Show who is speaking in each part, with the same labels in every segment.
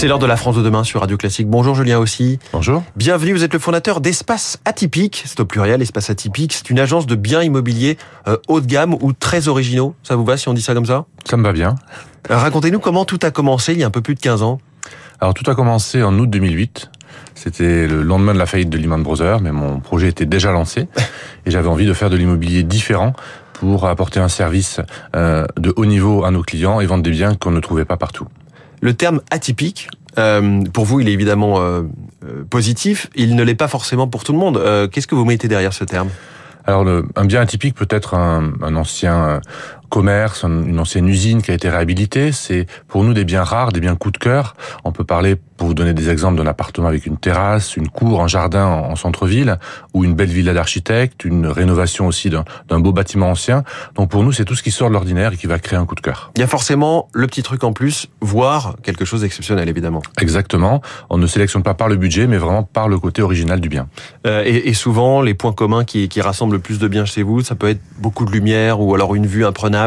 Speaker 1: C'est l'heure de la France de demain sur Radio Classique. Bonjour Julien aussi.
Speaker 2: Bonjour.
Speaker 1: Bienvenue, vous êtes le fondateur d'Espace Atypique. C'est au pluriel, Espace Atypique. C'est une agence de biens immobiliers euh, haut de gamme ou très originaux. Ça vous va si on dit ça comme ça?
Speaker 2: Ça me va bien.
Speaker 1: Racontez-nous comment tout a commencé il y a un peu plus de 15 ans.
Speaker 2: Alors tout a commencé en août 2008. C'était le lendemain de la faillite de Lehman Brothers, mais mon projet était déjà lancé et j'avais envie de faire de l'immobilier différent pour apporter un service euh, de haut niveau à nos clients et vendre des biens qu'on ne trouvait pas partout.
Speaker 1: Le terme atypique, euh, pour vous, il est évidemment euh, euh, positif. Il ne l'est pas forcément pour tout le monde. Qu'est-ce que vous mettez derrière ce terme?
Speaker 2: Alors un bien atypique peut être un, ancien commerce, un- une ancienne usine qui a été réhabilitée. C'est pour nous des biens rares, des biens coup de cœur. On peut parler, pour vous donner des exemples, d'un appartement avec une terrasse, une cour, un jardin en, en centre-ville, ou une belle villa d'architecte, une rénovation aussi d'un d'un beau bâtiment ancien. Donc pour nous, c'est tout ce qui sort de l'ordinaire et qui va créer un coup de cœur.
Speaker 1: Il y a forcément le petit truc en plus, voire quelque chose d'exceptionnel évidemment.
Speaker 2: Exactement. On ne sélectionne pas par le budget, mais vraiment par le côté original du bien.
Speaker 1: Euh, et, et souvent, les points communs qui, qui rassemblent le plus de biens chez vous, ça peut être beaucoup de lumière ou alors une vue imprenable.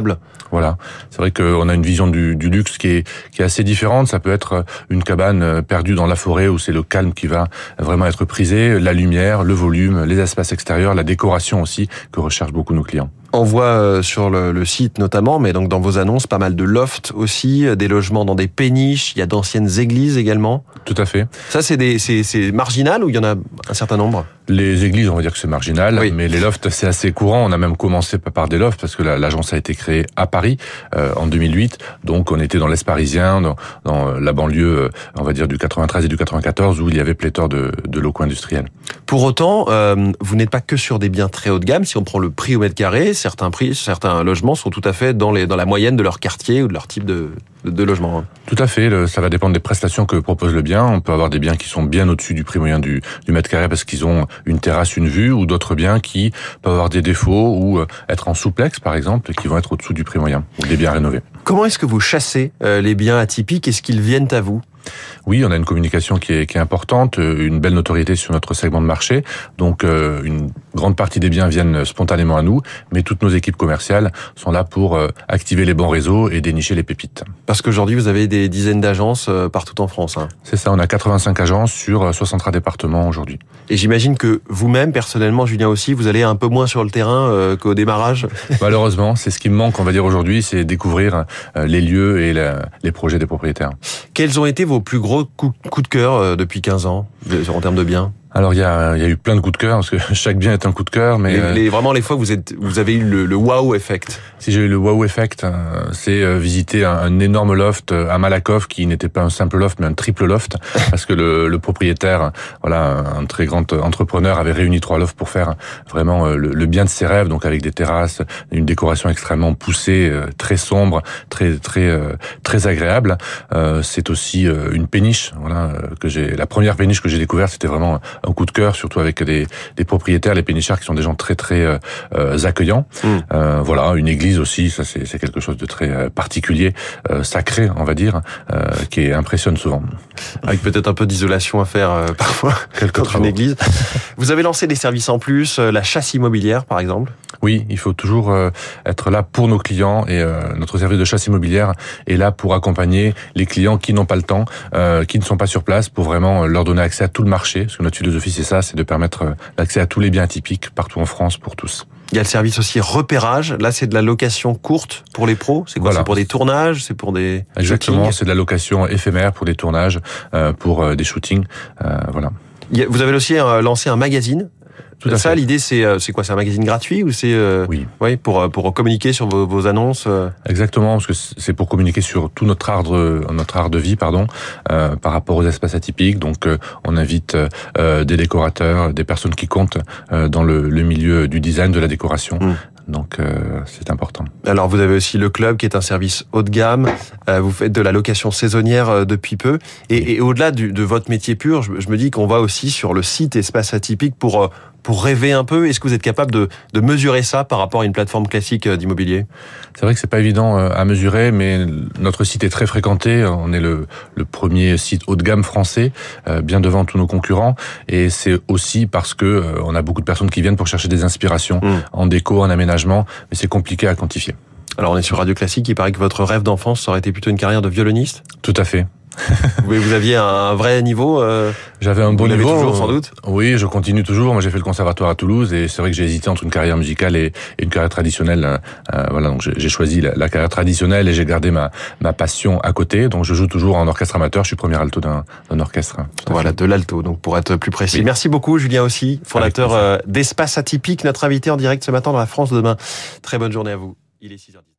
Speaker 2: Voilà, c'est vrai qu'on a une vision du, du luxe qui est, qui est assez différente. Ça peut être une cabane perdue dans la forêt où c'est le calme qui va vraiment être prisé, la lumière, le volume, les espaces extérieurs, la décoration aussi que recherchent beaucoup nos clients.
Speaker 1: On voit euh, sur le, le site notamment, mais donc dans vos annonces, pas mal de lofts aussi, euh, des logements dans des péniches, il y a d'anciennes églises également.
Speaker 2: Tout à fait.
Speaker 1: Ça, c'est marginal ou il y en a un certain nombre?
Speaker 2: Les églises, on va dire que c'est marginal,
Speaker 1: Oui.
Speaker 2: mais les lofts, c'est assez courant. On a même commencé par des lofts parce que la- l'agence a été créée à Paris euh, en 2008. Donc, on était dans l'Est parisien, dans, dans la banlieue, on va dire, du 93 et du 94, où il y avait pléthore de, de locaux industriels.
Speaker 1: Pour autant, euh, vous n'êtes pas que sur des biens très haut de gamme. Si on prend le prix au mètre carré, certains prix, certains logements sont tout à fait dans, les, dans la moyenne de leur quartier ou de leur type de, de, de logement.
Speaker 2: Tout à fait, le- ça va dépendre des prestations que propose le bien. On peut avoir des biens qui sont bien au-dessus du prix moyen du, du mètre carré parce qu'ils ont une terrasse, une vue, ou d'autres biens qui peuvent avoir des défauts ou euh, être en souplex, par exemple, qui vont être au-dessous du prix moyen, ou des biens rénovés.
Speaker 1: Comment est-ce que vous chassez euh, les biens atypiques? Est-ce qu'ils viennent à vous?
Speaker 2: Oui, on a une communication qui est, qui est importante, euh, une belle notoriété sur notre segment de marché. Donc, euh, une grande partie des biens viennent spontanément à nous, mais toutes nos équipes commerciales sont là pour euh, activer les bons réseaux et dénicher les pépites.
Speaker 1: Parce qu'aujourd'hui, vous avez des dizaines d'agences partout en France. hein.
Speaker 2: C'est ça, on a 85 agences sur euh, 63 départements aujourd'hui.
Speaker 1: Et j'imagine que vous-même, personnellement, Julien aussi, vous allez un peu moins sur le terrain euh, qu'au démarrage.
Speaker 2: Malheureusement, c'est ce qui me manque, on va dire aujourd'hui, c'est découvrir les lieux et la- les projets des propriétaires.
Speaker 1: Quels ont été vos plus gros coups, de cœur euh, depuis 15 ans en termes de biens?
Speaker 2: Alors il y a, y a eu plein de coups de cœur parce que chaque bien est un coup de cœur, mais
Speaker 1: les,
Speaker 2: euh,
Speaker 1: les- Vraiment, les fois, vous, êtes, vous avez eu le, le wow effect.
Speaker 2: si j'ai eu le wow effect, euh, c'est euh, visiter un, un énorme loft à Malakoff qui n'était pas un simple loft mais un triple loft parce que le, le propriétaire, voilà, un très grand entrepreneur avait réuni trois lofts pour faire vraiment le, le bien de ses rêves, donc avec des terrasses, une décoration extrêmement poussée, très sombre, très très très agréable. C'est aussi une péniche, voilà, que j'ai la première péniche que j'ai découverte, c'était vraiment un coup de cœur, surtout avec des, des propriétaires, les pénichards qui sont des gens très très euh, euh, accueillants.
Speaker 1: Mm.
Speaker 2: Euh, voilà, une église aussi, ça c'est quelque chose de très euh, particulier, euh, sacré, on va dire, euh, qui impressionne souvent.
Speaker 1: avec peut-être un peu d'isolation à faire euh, parfois
Speaker 2: Quelques
Speaker 1: dans une église. Vous avez lancé des services en plus, la chasse immobilière par exemple.
Speaker 2: Oui, il faut toujours euh, être là pour nos clients et euh, notre service de chasse immobilière est là pour accompagner les clients qui n'ont pas le temps, euh, qui ne sont pas sur place, pour vraiment leur donner accès à tout le marché. Parce que notre philosophie, c'est ça, c'est de permettre l'accès à tous les biens typiques partout en France pour tous.
Speaker 1: Il y a le service aussi repérage. Là, c'est de la location courte pour les pros. C'est quoi?
Speaker 2: Voilà.
Speaker 1: C'est pour des tournages? C'est pour des
Speaker 2: Exactement, c'est de la location éphémère pour des tournages, euh, pour des shootings, euh, voilà.
Speaker 1: Vous avez aussi lancé un magazine.
Speaker 2: Tout à
Speaker 1: ça,
Speaker 2: fait.
Speaker 1: l'idée, c'est euh, c'est quoi? C'est un magazine gratuit ou c'est euh,
Speaker 2: Oui.
Speaker 1: ouais, pour euh, pour communiquer sur vos, vos annonces euh,
Speaker 2: Exactement, parce que c'est pour communiquer sur tout notre art de, notre art de vie, pardon, euh, par rapport aux espaces atypiques. Donc, euh, on invite euh, des décorateurs, des personnes qui comptent euh, dans le, le milieu du design, de la décoration.
Speaker 1: Mm.
Speaker 2: Donc, euh, c'est important.
Speaker 1: Alors, vous avez aussi le club qui est un service haut de gamme. Euh, vous faites de la location saisonnière euh, depuis peu. Et, et au-delà de votre métier pur, je, je me dis qu'on va aussi sur le site Espace Atypique pour pour rêver un peu. Est-ce que vous êtes capable de, de mesurer ça par rapport à une plateforme classique d'immobilier?
Speaker 2: C'est vrai que c'est pas évident à mesurer, mais notre site est très fréquenté. On est le, le premier site haut de gamme français, euh, bien devant tous nos concurrents. Et c'est aussi parce que on a beaucoup de personnes qui viennent pour chercher des inspirations
Speaker 1: Mm.
Speaker 2: en déco, en aménagement, mais c'est compliqué à quantifier.
Speaker 1: Alors, on est sur Radio Classique. Il paraît que votre rêve d'enfance aurait été plutôt une carrière de violoniste?
Speaker 2: Tout à fait.
Speaker 1: vous aviez un vrai niveau euh,
Speaker 2: J'avais un bon niveau.
Speaker 1: toujours, sans doute
Speaker 2: Oui, je continue toujours. Moi, j'ai fait le conservatoire à Toulouse et c'est vrai que j'ai hésité entre une carrière musicale et, une carrière traditionnelle. Euh, voilà, donc j'ai choisi la, carrière traditionnelle et j'ai gardé ma, ma passion à côté. Donc, je joue toujours en orchestre amateur. Je suis premier alto d'un orchestre.
Speaker 1: Voilà, de l'alto. Donc, pour être plus précis. Merci beaucoup, Julien aussi, fondateur euh, d'Espace Atypique, notre invité en direct ce matin dans la France demain. Très bonne journée à vous. Il est 6h10.